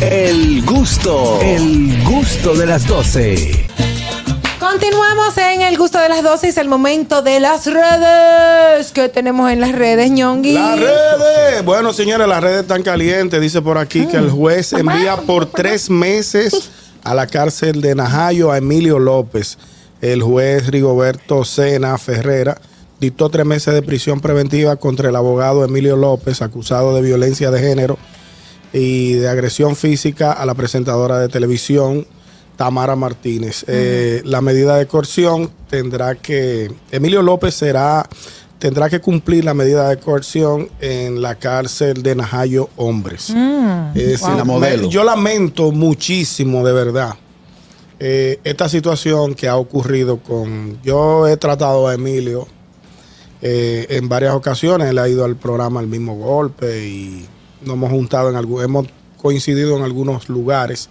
El gusto, el gusto de las 12. Continuamos en el gusto de las 12. Es el momento de las redes. que tenemos en las redes, ñongui? Las redes. Bueno, señores, las redes están calientes. Dice por aquí que el juez envía por tres meses a la cárcel de Najayo a Emilio López. El juez Rigoberto Sena Ferrera dictó tres meses de prisión preventiva contra el abogado Emilio López, acusado de violencia de género y de agresión física a la presentadora de televisión Tamara Martínez. Eh, la medida de coerción tendrá que, Emilio López será, tendrá que cumplir la medida de coerción en la cárcel de Najayo Hombres. Mm. Es Wow. decir, La modelo. yo lamento muchísimo, de verdad, eh, esta situación que ha ocurrido con... Yo he tratado a Emilio eh, en varias ocasiones, él ha ido al programa al mismo golpe y nos hemos juntado en algún, hemos coincidido en algunos lugares.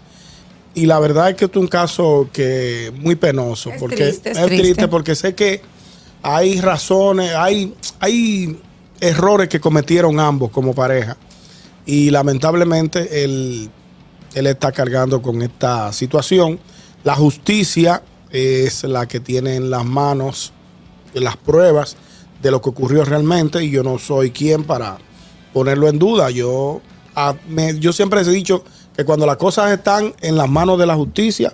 Y la verdad es que es un caso que muy penoso, Es porque triste, es es triste triste. porque sé que hay razones, hay, hay errores que cometieron ambos como pareja. Y lamentablemente él, él está cargando con esta situación. La justicia es la que tiene en las manos las pruebas de lo que ocurrió realmente y yo no soy quien para ponerlo en duda. Yo, a- me- yo siempre he dicho que cuando las cosas están en las manos de la justicia,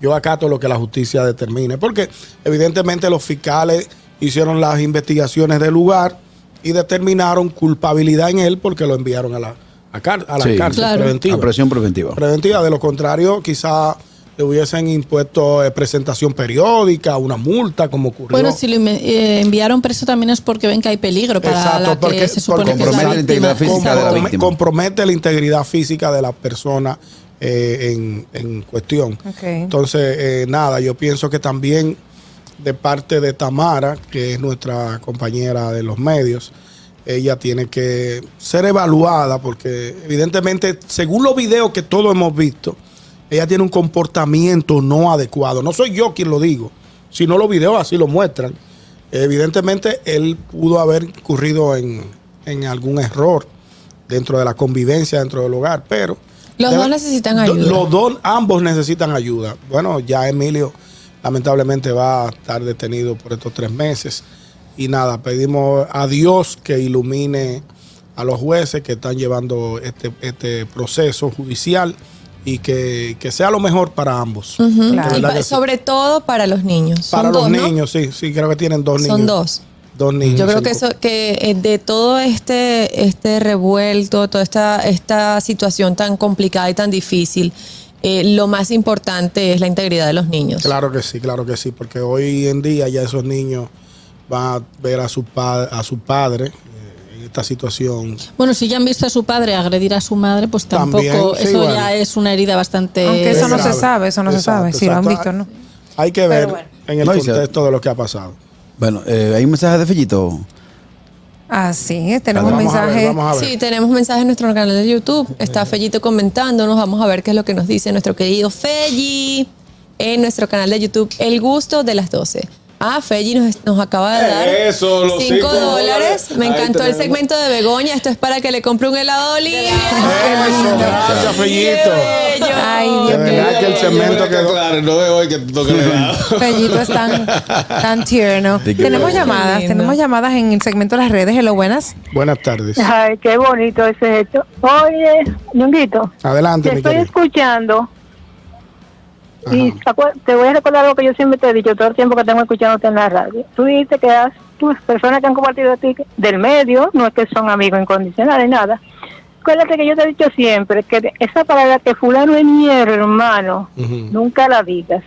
yo acato lo que la justicia determine. Porque evidentemente los fiscales hicieron las investigaciones del lugar y determinaron culpabilidad en él porque lo enviaron a la, a car- a la Sí. cárcel Claro. preventiva A presión preventiva. preventiva. De lo contrario, quizá le hubiesen impuesto eh, presentación periódica, una multa, como ocurrió. Bueno, si lo eh, enviaron preso también es porque ven que hay peligro para Exacto, la que porque- se supone porque que es la compromete la integridad física de la víctima. compromete la integridad física de la persona eh, en, en cuestión. Ok. Entonces, eh, nada, yo pienso que también de parte de Tamara, que es nuestra compañera de los medios, ella tiene que ser evaluada porque evidentemente, según los videos que todos hemos visto, ella tiene un comportamiento no adecuado. No soy yo quien lo digo, sino los videos así lo muestran. Evidentemente, él pudo haber incurrido en, en algún error dentro de la convivencia dentro del hogar, pero... Los dos necesitan ayuda. Los dos, ambos necesitan ayuda. Bueno, ya Emilio lamentablemente va a estar detenido por estos tres meses. Y nada, pedimos a Dios que ilumine a los jueces que están llevando este, este proceso judicial y que, que sea lo mejor para ambos. Sí. sobre todo para los niños. para los dos, ¿no? niños, sí, sí, creo que tienen dos niños. Son dos. Dos niños. Yo creo que eso, que eh, de todo este, este revuelto, toda esta, esta situación tan complicada y tan difícil, eh, lo más importante es la integridad de los niños. Claro que sí, claro que sí, porque hoy en día ya esos niños van a ver a su, pa- a su padre esta situación. Bueno, si ya han visto a su padre agredir a su madre, pues tampoco, También, sí, eso bueno. ya es una herida bastante... Aunque eso no se sabe, eso no se sabe, si lo han visto, ¿no? Hay que ver bueno. en el No, contexto de lo que ha pasado. Bueno, eh, hay un mensaje de Fellito. Ah, sí, tenemos un Vamos a ver, mensaje. vamos a ver. Sí, tenemos mensajes en nuestro canal de YouTube. Está Fellito comentándonos. Vamos a ver qué es lo que nos dice nuestro querido Felli en nuestro canal de YouTube. El gusto de las 12. Ah, Felli nos, nos acaba de dar Eso, los 5 cinco dólares. dólares. Me Ahí encantó el segmento de Begoña. Esto es para que le compre un helado a Olivia. Eso, gracias, Fellito. Ay, De Dios mío. que el cemento quedó. Claro, no veo hoy que toque el helado. Fellito es tan, tan tierno. De Tenemos llamadas, tenemos llamadas en el segmento de las redes. Hello, buenas. Buenas tardes. Ay, qué bonito ese hecho. Oye, Ñonguito, Adelante, te mi estoy querido. escuchando Ajá. acu- te voy a recordar algo que yo siempre te he dicho todo el tiempo que tengo escuchándote en la radio. Tú dijiste que has, tus personas que han compartido de ti del medio, no es que son amigos incondicionales, nada. Acuérdate que yo te he dicho siempre que esa palabra que fulano es mi hermano, nunca la digas.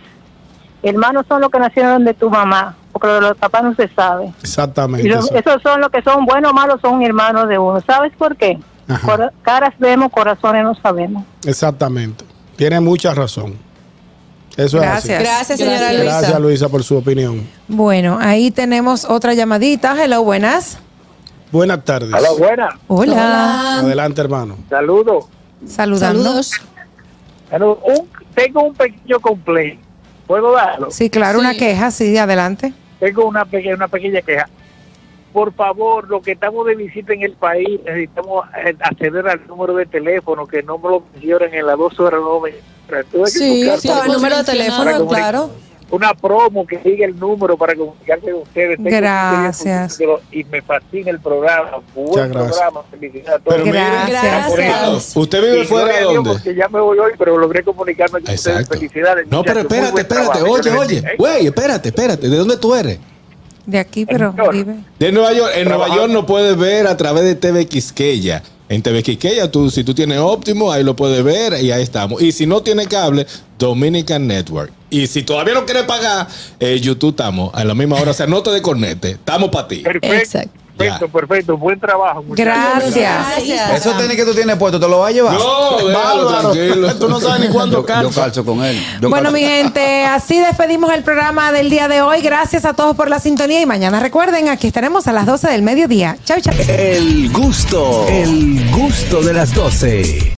Hermanos son los que nacieron de tu mamá, porque lo de los papás no se sabe. Exactamente. Y eso. esos son los que son buenos o malos, son hermanos de uno. ¿Sabes por qué? Ajá. Caras vemos, corazones no sabemos. Exactamente. Tiene mucha razón. Eso Gracias. es Gracias, señora. Luisa. Gracias, Luisa, por su opinión. Bueno, ahí tenemos otra llamadita. Hello, buenas. Buenas tardes. Hola, buena. Hola. Adelante, hermano. Saludos. Saludos. Un- tengo un pequeño complaint. ¿Puedo darlo? Sí, claro, una queja, sí, adelante. Tengo una, pequeña una pequeña queja. Por favor, los que estamos de visita en el país, necesitamos eh, acceder al número de teléfono, que no me lo mencionen en las dos horas. No me, tuve que Sí, buscar estaba el número de teléfono, claro. Una promo que diga el número para comunicarse con ustedes. Gracias. Y me fascina el programa. Buen gracias. programa. Felicidades a todos. Pero mire, Gracias. Gracias. ¿Usted vive Y fuera de dónde? Porque ya me voy hoy, pero logré comunicarme con ustedes. Felicidades. No, pero espérate, espérate. trabajo. Oye, oye. ¿eh? Güey, espérate, espérate. ¿De dónde tú eres? De aquí, pero vive. De Nueva York. En Nueva. York no puedes ver a través de TV Quisqueya. En TV Quisqueya, tú, si tú tienes óptimo, ahí lo puedes ver y ahí estamos. Y si no tienes cable, Dominican Network. Y si todavía no quieres pagar, eh, YouTube estamos a la misma hora. O sea, no te desconectes. Estamos para ti. Perfecto. Exacto. Perfecto, Ya. perfecto. Buen trabajo. Gracias. Pues Esos tenis que tú tienes puesto, ¿te los vas a llevar? No, déjalo, Bárbaro. tranquilo. Tú no sabes ni cuándo Yo, yo calzo con él. Yo Bueno, calzo. mi gente, así despedimos el programa del día de hoy. Gracias a todos por la sintonía y mañana recuerden, aquí estaremos a las 12 del mediodía. Chau, chau. El gusto, el gusto de las 12.